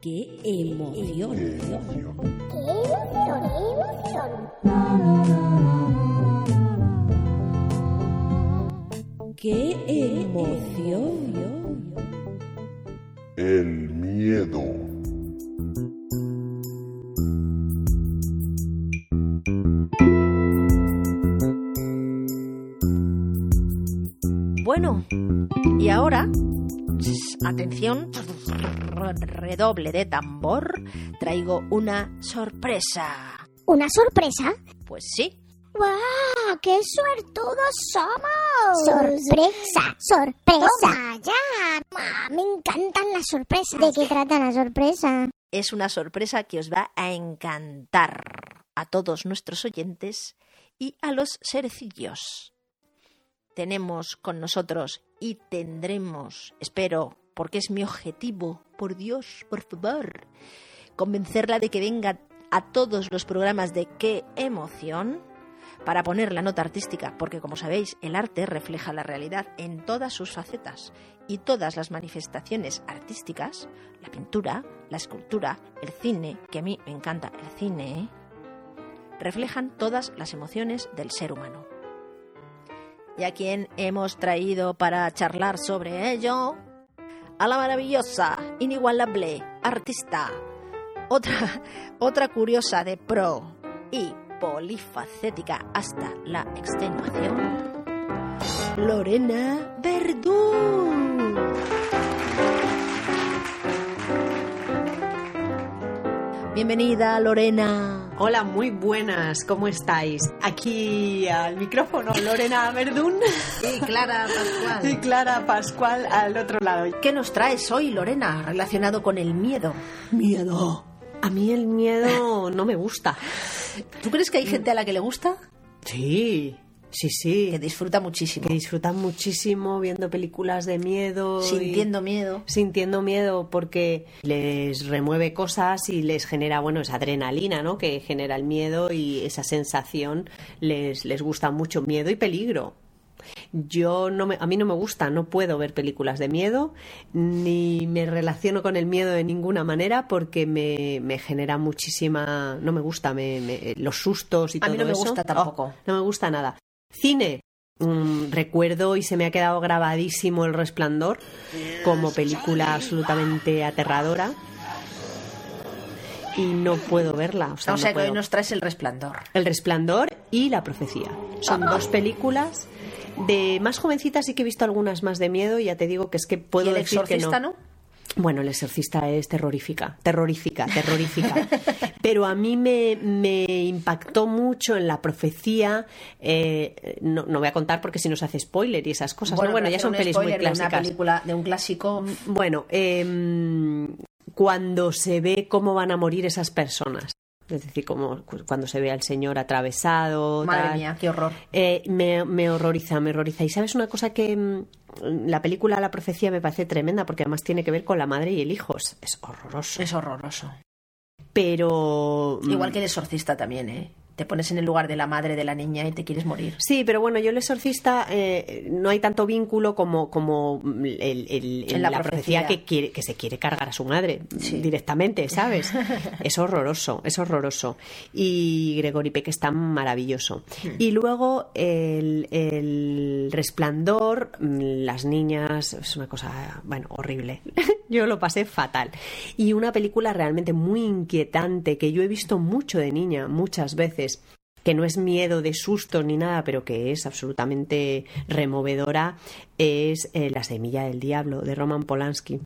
¡Qué emoción! ¡Qué emoción! ¡Qué emoción! El miedo. Bueno, y ahora, atención, redoble de tambor, traigo una sorpresa. ¿Una sorpresa? Pues sí, ¡Guau! ¡Qué suertudos somos! ¡Sorpresa! ¡Sorpresa! ya! Ma, Me encantan las sorpresas. ¿De qué trata la sorpresa? es una sorpresa que os va a encantar a todos nuestros oyentes y a los serecillos. Tenemos con nosotros y tendremos, espero, porque es mi objetivo, por Dios, por favor, convencerla de que venga a todos los programas de qué emoción para poner la nota artística, porque como sabéis, el arte refleja la realidad en todas sus facetas y todas las manifestaciones artísticas, la pintura, la escultura, el cine, que a mí me encanta el cine, reflejan todas las emociones del ser humano. ¿Y a quién hemos traído para charlar sobre ello? A la maravillosa, inigualable artista, otra, otra curiosa de pro y polifacética hasta la extenuación, Lorena Verdún. Bienvenida, Lorena. Hola, muy buenas, ¿cómo estáis? Aquí al micrófono Lorena Verdún Y Clara Pascual. y Clara Pascual al otro lado. ¿Qué nos traes hoy, Lorena, relacionado con el miedo? Miedo. A mí el miedo no me gusta. ¿Tú crees que hay gente a la que le gusta? Sí, sí, sí. Que disfruta muchísimo. Que disfrutan muchísimo viendo películas de miedo. y- Sintiendo miedo. sintiendo miedo porque les remueve cosas y les genera, bueno, esa adrenalina, ¿no? Que genera el miedo y esa sensación les, les gusta mucho. Miedo y peligro. Yo no me, a mí no me gusta, no puedo ver películas de miedo, ni me relaciono con el miedo de ninguna manera porque me, me genera muchísima, no me gusta, me, me- los sustos y A todo mí no me eso. gusta tampoco. Oh, no me gusta nada. Cine. Mm, recuerdo y se me ha quedado grabadísimo El Resplandor como película absolutamente aterradora y no puedo verla. O sea, O no sea que puedo. hoy nos traes el resplandor. El Resplandor y La Profecía. Son dos películas de más jovencitas sí que he visto algunas más de miedo y ya te digo que es que puedo ¿Y el decir que no? Bueno, el exorcista es terrorífica, terrorífica, terrorífica. Pero a mí me, me impactó mucho en la profecía. eh, no, no voy a contar porque si nos hace spoiler y esas cosas. ¿no? Bueno, ya son pelis muy spoiler de Una clásicas. película, de un clásico. Bueno, em, cuando se ve cómo van a morir esas personas. Es decir, como cu- cuando se ve al señor atravesado. Madre tal. mía, qué horror. Eh, me, me horroriza, me horroriza. Y sabes una cosa que mm, la película La Profecía me parece tremenda porque además tiene que ver con la madre y el hijo. Es, es horroroso. Es horroroso. Pero. mm, Igual que el exorcista también, ¿eh? Te pones en el lugar de la madre de la niña y te quieres morir. Sí, pero bueno, yo el exorcista eh, no hay tanto vínculo como, como mm, el, el- la la, profecía, profecía. que, quiere, que se quiere cargar a su madre Sí. directamente, ¿sabes? es horroroso, es horroroso. Y Gregory Peck está maravilloso. Hmm. Y luego el, el resplandor, mm, las niñas, es una cosa, bueno, horrible. yo lo pasé fatal. Y una película realmente muy inquietante que yo he visto mucho de niña, muchas veces que no es miedo de sustos ni nada, pero que es absolutamente removedora, es eh, La semilla del diablo de Roman Polanski.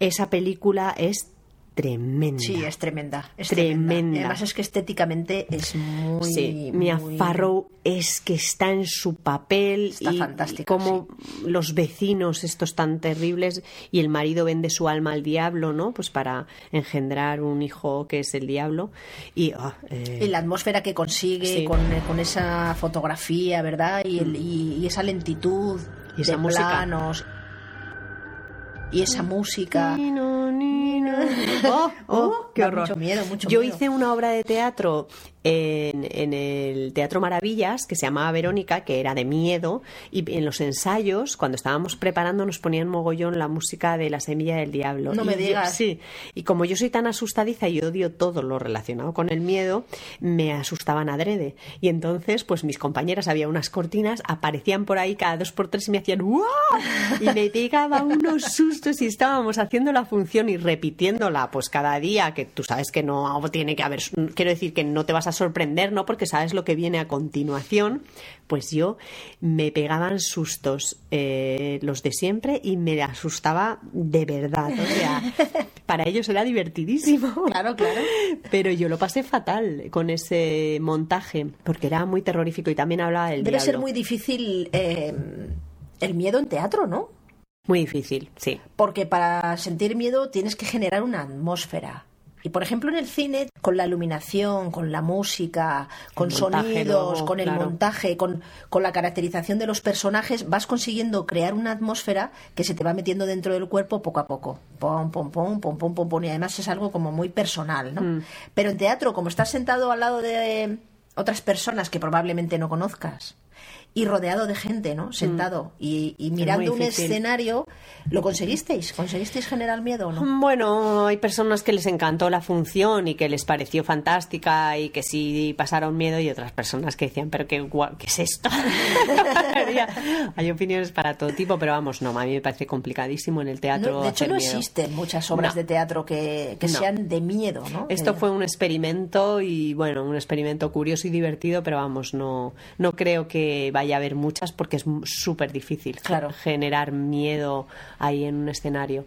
Esa película es tremenda. Sí, es tremenda. Es Tremenda. Y además es que estéticamente es muy. Sí, Mia muy- Farrow es que está en su papel Está y, fantástica, como los vecinos estos tan terribles y el marido vende su alma al diablo, ¿no? Pues para engendrar un hijo que es el diablo y, ah, eh, Y la atmósfera que consigue Sí. Mm. con, con esa fotografía, ¿verdad? Y, el- y- y esa lentitud Y esa de música. planos. Y esa música. Nino, nino. Oh, oh, Qué Da horror. mucho miedo, mucho Yo miedo. hice una obra de teatro en, en el Teatro Maravillas que se llamaba Verónica, que era de miedo, y en los ensayos, cuando estábamos preparando, nos ponían mogollón la música de La Semilla del Diablo. No Y me yo- digas. sí, y como yo soy tan asustadiza y odio todo lo relacionado con el miedo, me asustaban adrede. Y entonces, pues mis compañeras, había unas cortinas, aparecían por ahí cada dos por tres y me hacían ¡guau! Y me pegaba unos sustos y estábamos haciendo la función y repitiéndola, pues cada día, que tú sabes que no tiene que haber, quiero decir que no te vas a sorprender, ¿no? Porque sabes lo que viene a continuación. Pues yo me pegaban sustos, eh, los de siempre, y me asustaba de verdad. O sea, para ellos era divertidísimo. Claro, claro. Pero yo lo pasé fatal con ese montaje, porque era muy terrorífico y también hablaba del Debe ser muy difícil eh, el miedo en teatro, ¿no? Muy difícil, sí. Porque para sentir miedo tienes que generar una atmósfera. Y por ejemplo en el cine, con la iluminación, con la música, con sonidos, luego, con el claro. montaje, con, con la caracterización de los personajes, vas consiguiendo crear una atmósfera que se te va metiendo dentro del cuerpo poco a poco. Pom, pom, pom, pom, pom, pom, pom. Y además es algo como muy personal, ¿no? Mm. Pero en teatro, como estás sentado al lado de otras personas que probablemente no conozcas, y rodeado de gente, ¿no? Sentado y, y mirando un Mm. difícil. escenario, ¿lo conseguisteis? ¿Conseguisteis generar miedo o no? Bueno, hay personas que les encantó la función y que les pareció fantástica y que sí pasaron miedo y otras personas que decían, pero qué, gua- ¿qué es esto? hay opiniones para todo tipo, pero vamos, no, a mí me parece complicadísimo en el teatro. No, de hecho, hacer no miedo. existen muchas obras No. de teatro que, que No. sean de miedo, ¿no? Esto fue un experimento y bueno, un experimento curioso y divertido, pero vamos, no, no creo que vaya a haber muchas porque es súper difícil Claro. generar miedo ahí en un escenario.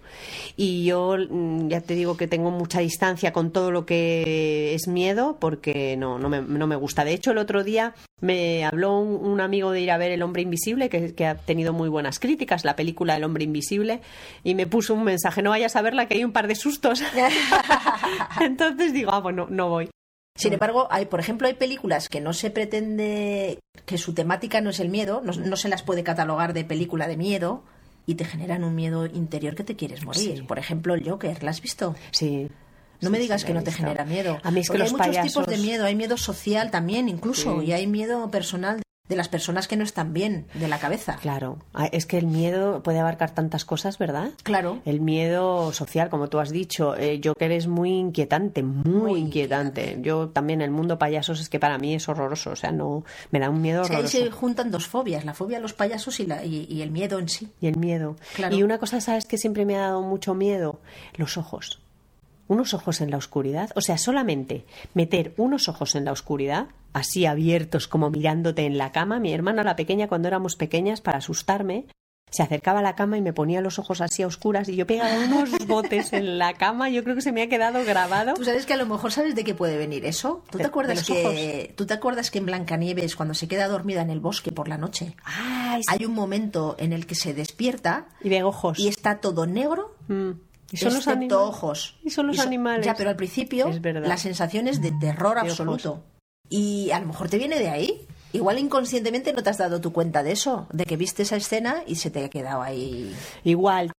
Y yo mm, ya te digo que tengo mucha distancia con todo lo que es miedo porque no, no, me, no me gusta. De hecho, el otro día me habló un, un amigo de ir a ver El hombre invisible, que, que ha tenido muy buenas críticas, la película El hombre invisible, y me puso un mensaje, no vayas a verla que hay un par de sustos. Entonces digo, ah, bueno, no voy. Sin embargo, hay, por ejemplo, hay películas que no se pretende que su temática no es el miedo, no, no se las puede catalogar de película de miedo y te generan un miedo interior que te quieres morir. Sí. Por ejemplo, el Joker, ¿la has visto? Sí. No Sí, me digas que no te genera miedo. A mí es que los hay muchos payasos... tipos de miedo. Hay miedo social también, incluso, Sí. y hay miedo personal de las personas que no están bien de la cabeza. Claro, Ah, es que el miedo puede abarcar tantas cosas, ¿verdad? Claro. El miedo social, como tú has dicho, eh, Joker es muy inquietante, muy, Muy inquietante. Yo también, el mundo payasos es que para mí es horroroso, o sea, no me da un miedo Es que ahí horroroso. se juntan dos fobias, la fobia a los payasos y, la, y, y el miedo en sí. Y el miedo. Claro. Y una cosa, ¿sabes que siempre me ha dado mucho miedo? Los ojos. Unos ojos en la oscuridad. O sea, solamente meter unos ojos en la oscuridad, así abiertos como mirándote en la cama. Mi hermana, la pequeña, cuando éramos pequeñas, para asustarme, se acercaba a la cama y me ponía los ojos así a oscuras y yo pegaba unos botes en la cama. Yo creo que se me ha quedado grabado. Tú sabes que a lo mejor sabes de qué puede venir eso. ¿Tú De- te acuerdas de que tú te acuerdas que en Blancanieves cuando se queda dormida en el bosque por la noche Ay, sí. hay un momento en el que se despierta Y de ojos. y está todo negro Mm. Y son los excepto ojos. Y son los animales. Ya, pero al principio Es verdad. la sensación es de terror De absoluto. ojos. Y a lo mejor te viene de ahí. Igual inconscientemente no te has dado tu cuenta de eso, de que viste esa escena y se te ha quedado ahí. Igual.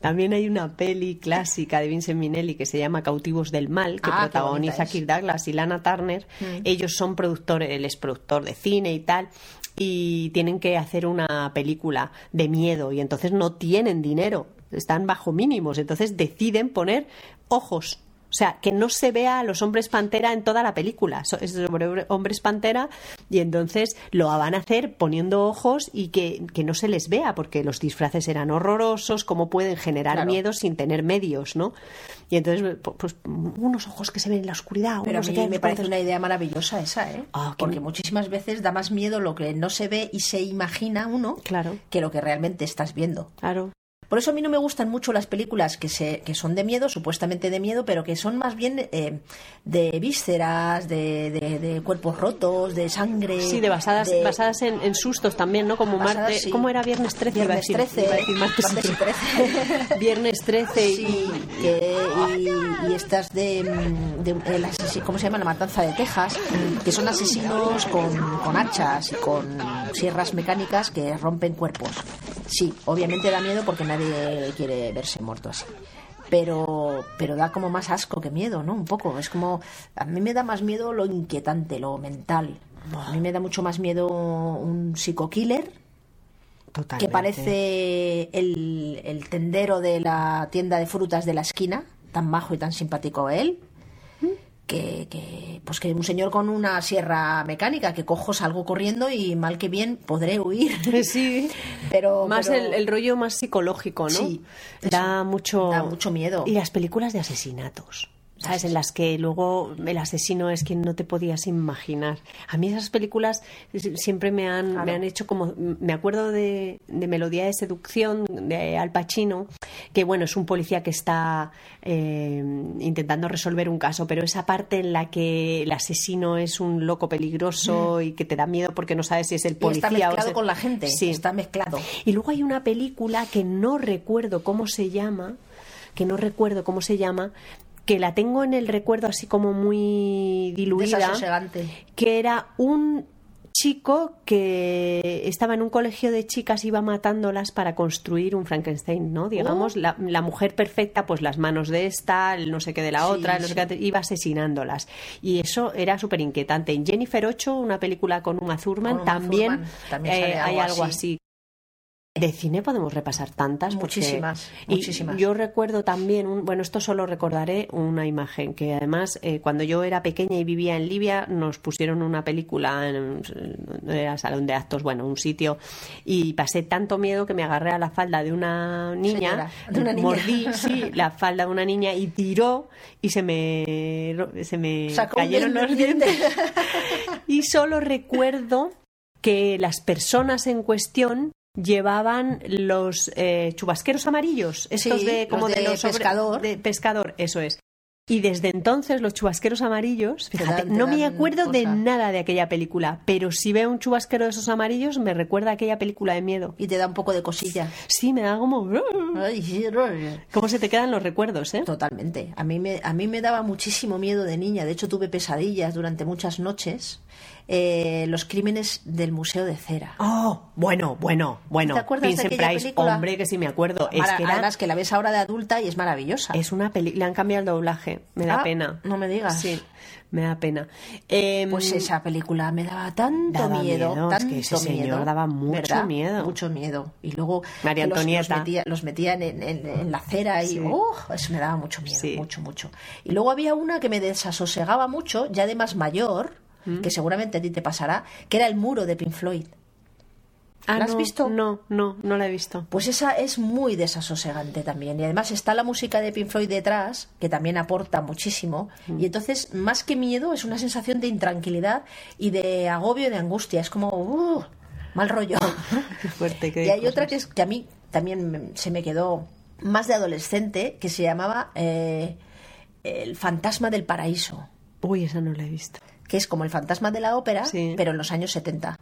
También hay una peli clásica de Vincent Minnelli que se llama Cautivos del Mal, que Ah, protagoniza. Kirk Douglas y Lana Turner. Mm. Ellos son productores, él es productor de cine y tal, y tienen que hacer una película de miedo y entonces no tienen dinero, están bajo mínimos, entonces deciden poner ojos. O sea, que no se vea a los hombres pantera en toda la película. Es sobre hombres pantera y entonces lo van a hacer poniendo ojos y que, que no se les vea porque los disfraces eran horrorosos, cómo pueden generar Claro. miedo sin tener medios, ¿no? Y entonces, pu- pues, unos ojos que se ven en la oscuridad. Pero a mí me parece una idea maravillosa esa, ¿eh? Ah, Porque muchísimas veces da más miedo lo que no se ve y se imagina uno Claro, que lo que realmente estás viendo. claro. Por eso a mí no me gustan mucho las películas que, se, que son de miedo, supuestamente de miedo, pero que son más bien eh, de vísceras, de, de- de cuerpos rotos, de sangre. Sí, de basadas, de- basadas en, en sustos también, ¿no? Como Basadas, Marte, sí. ¿Cómo era Viernes 13? iba a Viernes decir- 13, iba a decir martes martes y 13. Viernes 13 y... Sí, que- y, y estas de, el ¿cómo se llama? La matanza de Texas, que son asesinos con, con hachas y con sierras mecánicas que rompen cuerpos. Sí, obviamente da miedo porque nadie quiere verse muerto así. pero, pero da como más asco que miedo, ¿no? Un poco. Es como, a mí me da más miedo lo inquietante, lo mental. A mí me da mucho más miedo un psico-killer Totalmente. que parece el, el tendero de la tienda de frutas de la esquina, tan majo y tan simpático él, que, que, pues que un señor con una sierra mecánica, que cojo, salgo corriendo y mal que bien podré huir. Sí, Pero, más pero- el, el rollo más psicológico, ¿no? Sí, da mucho da mucho miedo. Y las películas de asesinatos. ¿Sabes? En las que luego el asesino es quien no te podías imaginar. A mí esas películas siempre me han, Claro. me han hecho como... Me acuerdo de, de Melodía de Seducción de Al Pacino, que bueno, es un policía que está eh, intentando resolver un caso, pero esa parte en la que el asesino es un loco peligroso y que te da miedo porque no sabes si es el Mm. Y policía está o mezclado el- con la gente. Sí. Está mezclado. Y luego hay una película que no recuerdo cómo se llama, que no recuerdo cómo se llama, que la tengo en el recuerdo así como muy diluida, que era un chico que estaba en un colegio de chicas iba matándolas para construir un Frankenstein, ¿no? Digamos, Oh. la, la mujer perfecta, pues las manos de esta, el no sé qué de la Sí, otra, el no sé qué, iba asesinándolas. Y eso era súper inquietante. En Jennifer 8, una película con Uma Thurman, Con Uma también, Thurman, también eh, hay algo algo así. así. De cine podemos repasar tantas. porque- Muchísimas, y muchísimas. Yo recuerdo también, un- bueno, esto solo recordaré una imagen, que además eh, cuando yo era pequeña y vivía en Libia nos pusieron una película en era salón de actos, bueno, un sitio, y pasé tanto miedo que me agarré a la falda de una niña, Señora, de una niña. mordí, sí, la falda de una niña y tiró y se me, se me Sacó cayeron los dientes. y solo recuerdo que las personas en cuestión llevaban los eh, chubasqueros amarillos, estos Sí, de como los de los sobre- pescador. de pescador, eso es. Y desde entonces los chubasqueros amarillos, Te fíjate, dan- no me acuerdo de nada de aquella película, pero si veo un chubasquero de esos amarillos me recuerda a aquella película de miedo. Y te da un poco de cosilla. Sí, me da como sí, cómo se te quedan los recuerdos, ¿eh? Totalmente. A mí, me, a mí me daba muchísimo miedo de niña. De hecho, tuve pesadillas durante muchas noches. Eh, los crímenes del Museo de Cera. Oh, bueno, bueno, bueno. ¿Te acuerdas de Vincent aquella Price, película? hombre, que sí me acuerdo. Es que era- Además, que la ves ahora de adulta y es maravillosa. Es una peli, le han cambiado el doblaje, me da Ah, pena. no me digas. Sí, me da pena. Em, Pues esa película me daba tanto Daba miedo, miedo, es tanto que ese señor miedo, daba mucho ¿verdad? miedo. Mucho miedo. Y luego María los- Antonieta. Los, metía, los metían en, en- en la acera y Sí. ¡oh! eso me daba mucho miedo, Sí. mucho, mucho. Y luego había una que me desasosegaba mucho, ya de más mayor, ¿Mm? que seguramente a ti te pasará, que era el muro de Pink Floyd. ah, ¿la has no, visto? No, no, no la he visto. Pues esa es muy desasosegante también. Y además está la música de Pink Floyd detrás, que también aporta muchísimo. Mm. Y entonces, más que miedo, es una sensación de intranquilidad y de agobio y de angustia. Es como, uh, mal rollo. Qué fuerte. qué y hay cosas. otra que, es, que a mí también me- se me quedó más de adolescente, que se llamaba eh, El fantasma del paraíso, Uy, esa no la he visto. Que es como el fantasma de la ópera, Sí. pero en los años 70.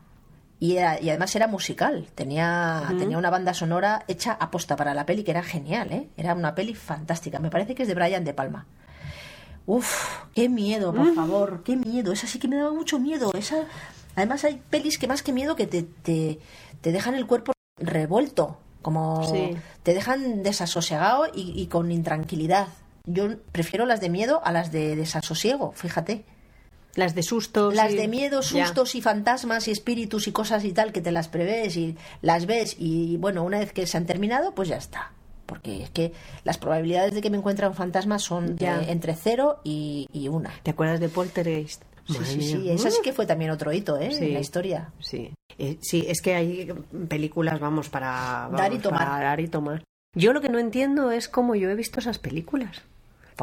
Y, era- y además era musical, tenía, tenía una banda sonora hecha aposta para la peli, que era genial, ¿eh? Era una peli fantástica, me parece que es de Brian De Palma. Uf, qué miedo, por favor, qué miedo, esa sí que me daba mucho miedo. Esa... Además hay pelis que más que miedo que te, te, te dejan el cuerpo revuelto, como Sí. te dejan desasosegado y, y con intranquilidad. Yo prefiero las de miedo a las de desasosiego, fíjate. Las de sustos. Las y- de miedo, Ya. sustos y fantasmas y espíritus y cosas y tal que te las prevés y las ves y bueno, una vez que se han terminado, pues ya está. Porque es que las probabilidades de que me encuentre un fantasma son de Ya. entre cero y, y una. ¿Te acuerdas de Poltergeist? Sí, sí, sí. Esa sí que fue también otro hito, ¿eh? Sí. En la historia. Sí, Eh, sí, es que hay películas, vamos, para Dar y tomar. para dar y tomar. Yo lo que no entiendo es cómo yo he visto esas películas.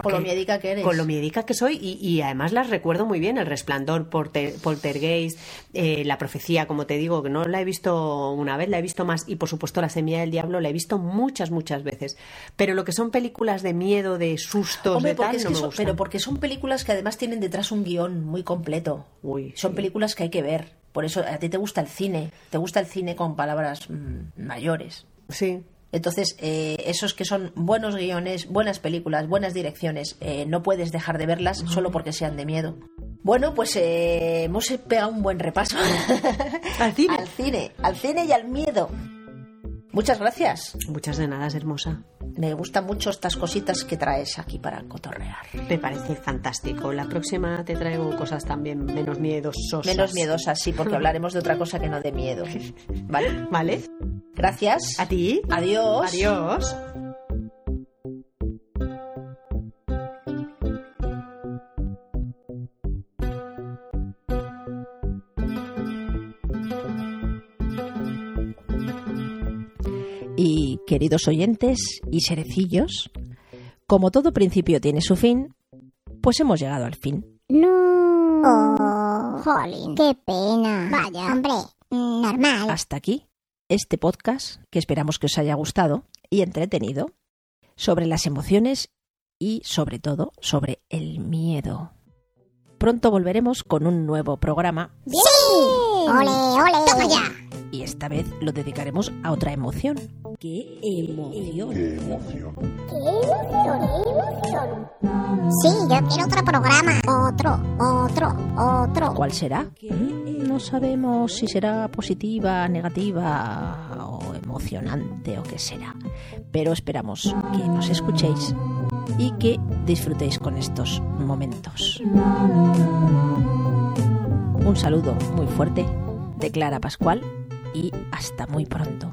Con lo miedica que eres. Con lo miedica que soy y, y además las recuerdo muy bien. El Resplandor, Porter- Poltergeist, eh, La Profecía, como te digo, que no la he visto una vez, la he visto más y por supuesto La Semilla del Diablo la he visto muchas, muchas veces. Pero lo que son películas de miedo, de sustos, Hombre, de porque tal, es no me son- pero porque son películas que además tienen detrás un guion muy completo. Uy, son sí. películas que hay que ver. Por eso a ti te gusta el cine. Te gusta el cine con palabras mm, mayores. Sí, Entonces, eh, esos que son buenos guiones, buenas películas, buenas direcciones, eh, no puedes dejar de verlas solo porque sean de miedo. Bueno, pues eh, hemos pegado un buen repaso. Al cine. al cine, al cine y al miedo. Muchas gracias. Muchas de nada, es hermosa. Me gustan mucho estas cositas que traes aquí para cotorrear. Me parece fantástico. La próxima te traigo cosas también menos miedosas. Menos miedosas, sí, porque hablaremos de otra cosa que no de miedo. ¿Vale? ¿Vale? Gracias. A ti. Adiós. Adiós. Queridos oyentes y serecillos, como todo principio tiene su fin, pues hemos llegado al fin. No. Oh, jolín, qué pena. Vaya. Hombre, normal. Hasta aquí este podcast que esperamos que os haya gustado y entretenido sobre las emociones y sobre todo sobre el miedo. Pronto volveremos con un nuevo programa ¡Sí! ¡Ole, ole! ¡Toma ya! Y esta vez lo dedicaremos a otra emoción. ¡Qué emoción! ¡Qué emoción! Sí, yo quiero otro programa. Otro, otro, otro. ¿Cuál será? No sabemos si será positiva, negativa o emocionante o qué será. Pero esperamos que nos escuchéis y que disfrutéis con estos momentos. Un saludo muy fuerte de Clara Pascual y hasta muy pronto.